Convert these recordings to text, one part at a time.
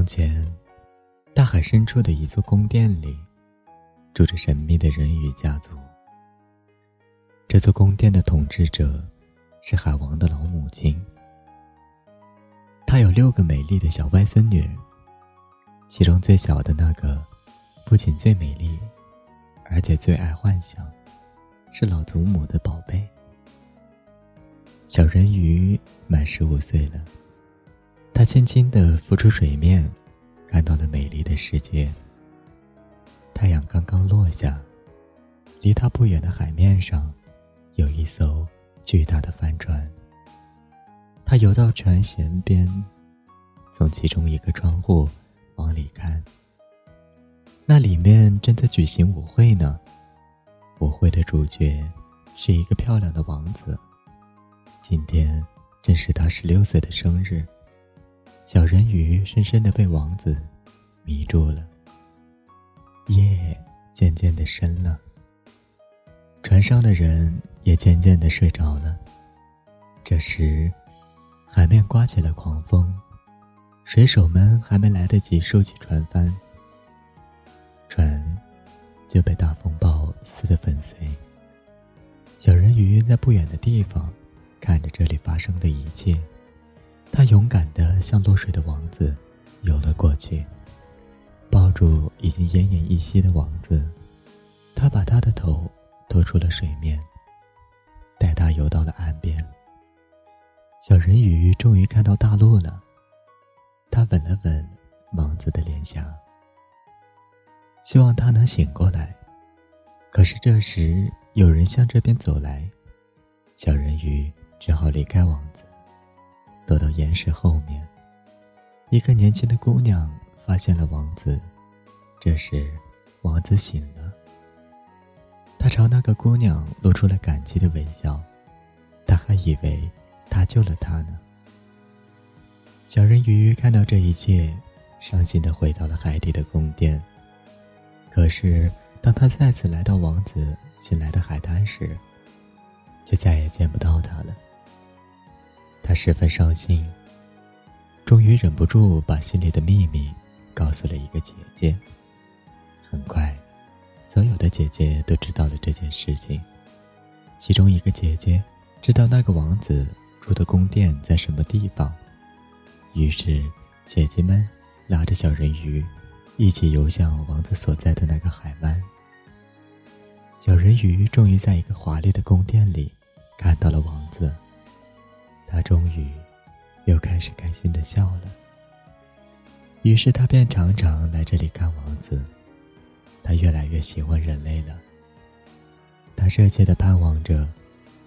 从前，大海深处的一座宫殿里，住着神秘的人鱼家族。这座宫殿的统治者是海王的老母亲，她有六个美丽的小外孙女，其中最小的那个不仅最美丽，而且最爱幻想，是老祖母的宝贝。小人鱼满十五岁了，他轻轻地浮出水面，看到了美丽的世界。太阳刚刚落下，离他不远的海面上，有一艘巨大的帆船。他游到船舷边，从其中一个窗户往里看。那里面正在举行舞会呢。舞会的主角是一个漂亮的王子。今天正是他十六岁的生日。小人鱼深深的被王子迷住了。夜渐渐的深了，船上的人也渐渐的睡着了。这时，海面刮起了狂风，水手们还没来得及收起船帆，船就被大风暴撕得粉碎。小人鱼在不远的地方看着这里发生的一切，他勇敢的向落水的王子游了过去，抱住已经奄奄一息的王子，他把他的头拖出了水面，带他游到了岸边。小人鱼终于看到大陆了，他吻了吻王子的脸颊，希望他能醒过来。可是这时有人向这边走来，小人鱼只好离开王子，躲到岩石后面。一个年轻的姑娘发现了王子，这时王子醒了，他朝那个姑娘露出了感激的微笑，他还以为。他救了他呢。小人鱼看到这一切，伤心的回到了海底的宫殿。可是，当他再次来到王子新来的海滩时，却再也见不到他了。他十分伤心，终于忍不住把心里的秘密告诉了一个姐姐。很快，所有的姐姐都知道了这件事情。其中一个姐姐知道那个王子。住的宫殿在什么地方？于是，姐姐们拉着小人鱼，一起游向王子所在的那个海湾。小人鱼终于在一个华丽的宫殿里看到了王子。他终于又开始开心的笑了。于是，他便常常来这里看王子。他越来越喜欢人类了。他热切的盼望着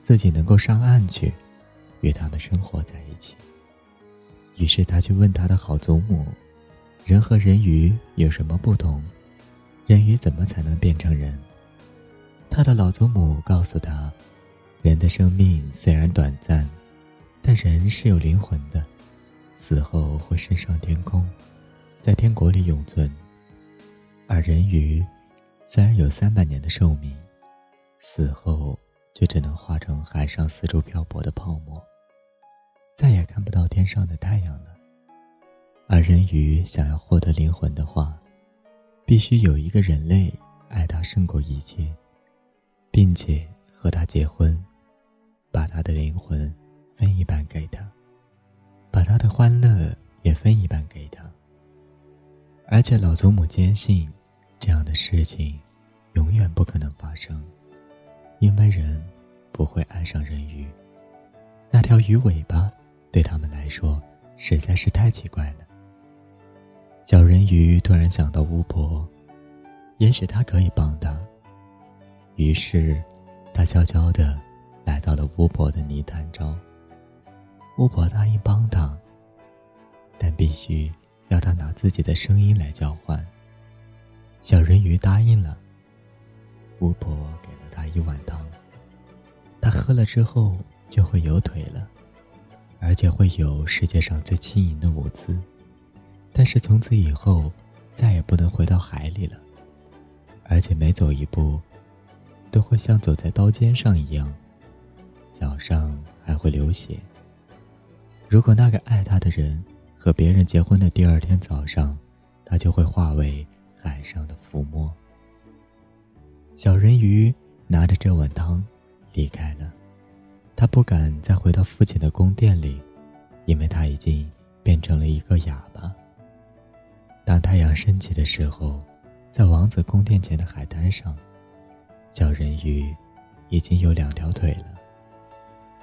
自己能够上岸去。与他们生活在一起。于是他去问他的好祖母：“人和人鱼有什么不同？人鱼怎么才能变成人？”他的老祖母告诉他：“人的生命虽然短暂，但人是有灵魂的，死后会升上天空，在天国里永存。而人鱼虽然有三百年的寿命，死后却只能化成海上四处漂泊的泡沫。”再也看不到天上的太阳了。而人鱼想要获得灵魂的话，必须有一个人类爱他胜过一切，并且和他结婚，把他的灵魂分一半给他，把他的欢乐也分一半给他。而且老祖母坚信，这样的事情永远不可能发生，因为人不会爱上人鱼，那条鱼尾巴。对他们来说实在是太奇怪了。小人鱼突然想到巫婆，也许她可以帮他。于是，他悄悄地来到了巫婆的泥潭中。巫婆答应帮他，但必须要他拿自己的声音来交换。小人鱼答应了。巫婆给了他一碗汤，他喝了之后就会有腿了。而且会有世界上最轻盈的舞姿，但是从此以后，再也不能回到海里了，而且每走一步，都会像走在刀尖上一样，脚上还会流血。如果那个爱他的人和别人结婚的第二天早上，他就会化为海上的浮沫。小人鱼拿着这碗汤离开了，他不敢再回到父亲的宫殿里，因为他已经变成了一个哑巴。当太阳升起的时候，在王子宫殿前的海滩上，小人鱼已经有两条腿了。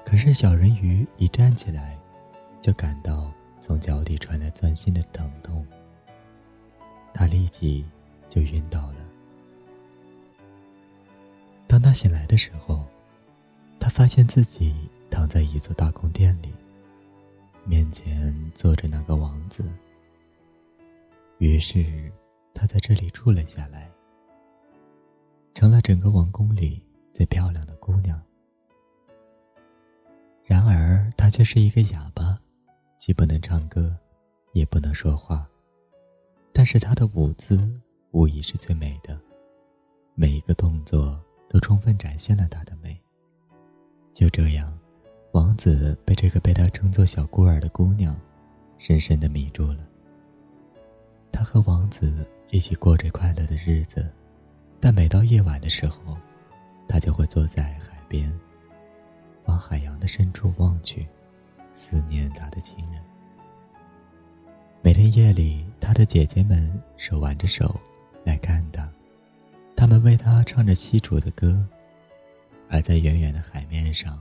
可是小人鱼一站起来，就感到从脚底传来钻心的疼痛，他立即就晕倒了。当他醒来的时候，他发现自己躺在一座大宫殿里，面前坐着那个王子。于是，她在这里住了下来，成了整个王宫里最漂亮的姑娘。然而，她却是一个哑巴，既不能唱歌，也不能说话。但是，她的舞姿无疑是最美的，每一个动作都充分展现了她的美。就这样，王子被这个被他称作小孤儿的姑娘深深的迷住了。他和王子一起过着快乐的日子，但每到夜晚的时候，他就会坐在海边，往海洋的深处望去，思念他的亲人。每天夜里，他的姐姐们手挽着手来看他，他们为他唱着西楚的歌，而在远远的海面上，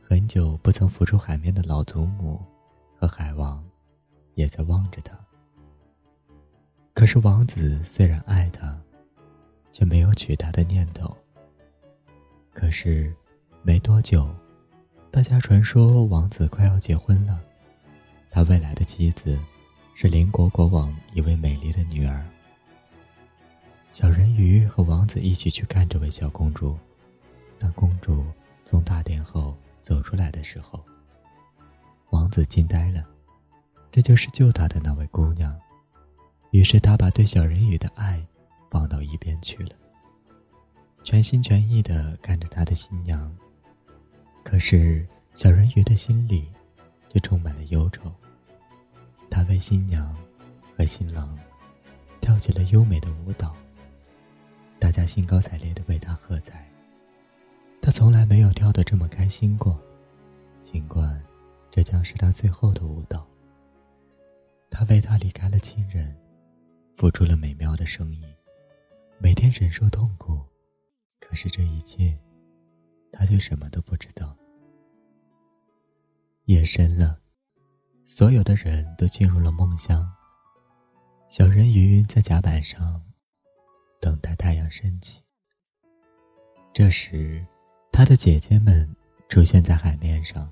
很久不曾浮出海面的老祖母和海王，也在望着他。可是王子虽然爱她，却没有娶她的念头。可是，没多久，大家传说王子快要结婚了，他未来的妻子是邻国国王一位美丽的女儿。小人鱼和王子一起去看这位小公主。当公主从大殿后走出来的时候，王子惊呆了，这就是救他的那位姑娘。于是他把对小人鱼的爱放到一边去了，全心全意的看着他的新娘。可是小人鱼的心里却充满了忧愁。他为新娘和新郎跳起了优美的舞蹈，大家兴高采烈的为他喝彩。他从来没有跳得这么开心过，尽管这将是他最后的舞蹈。他为他离开了亲人。付出了美妙的生意，每天忍受痛苦，可是这一切，他却什么都不知道。夜深了，所有的人都进入了梦乡。小人鱼在甲板上等待太阳升起。这时，他的姐姐们出现在海面上，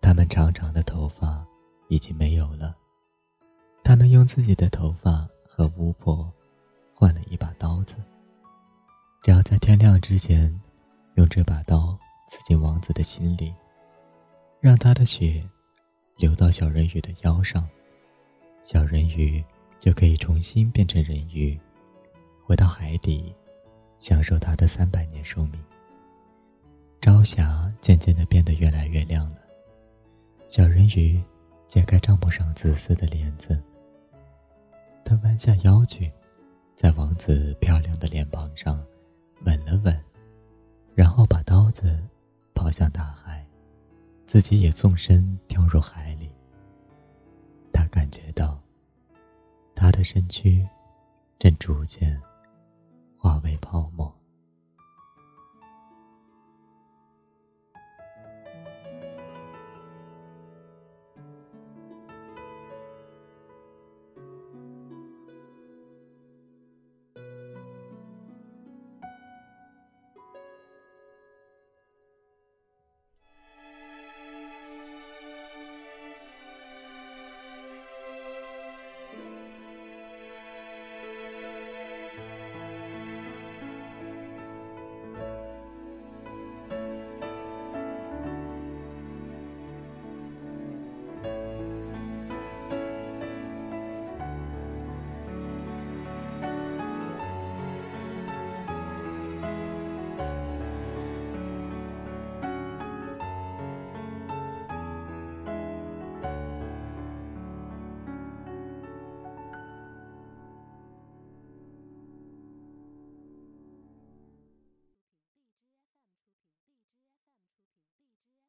她们长长的头发已经没有了，他们用自己的头发。和巫婆换了一把刀子，只要在天亮之前用这把刀刺进王子的心里，让他的血流到小人鱼的腰上，小人鱼就可以重新变成人鱼，回到海底，享受他的三百年寿命。朝霞渐渐的变得越来越亮了，小人鱼揭开帐篷上紫色的帘子。他弯下腰去，在王子漂亮的脸庞上跳向大海，自己也纵身跳入海里。他感觉到，他的身躯正逐渐化为泡沫。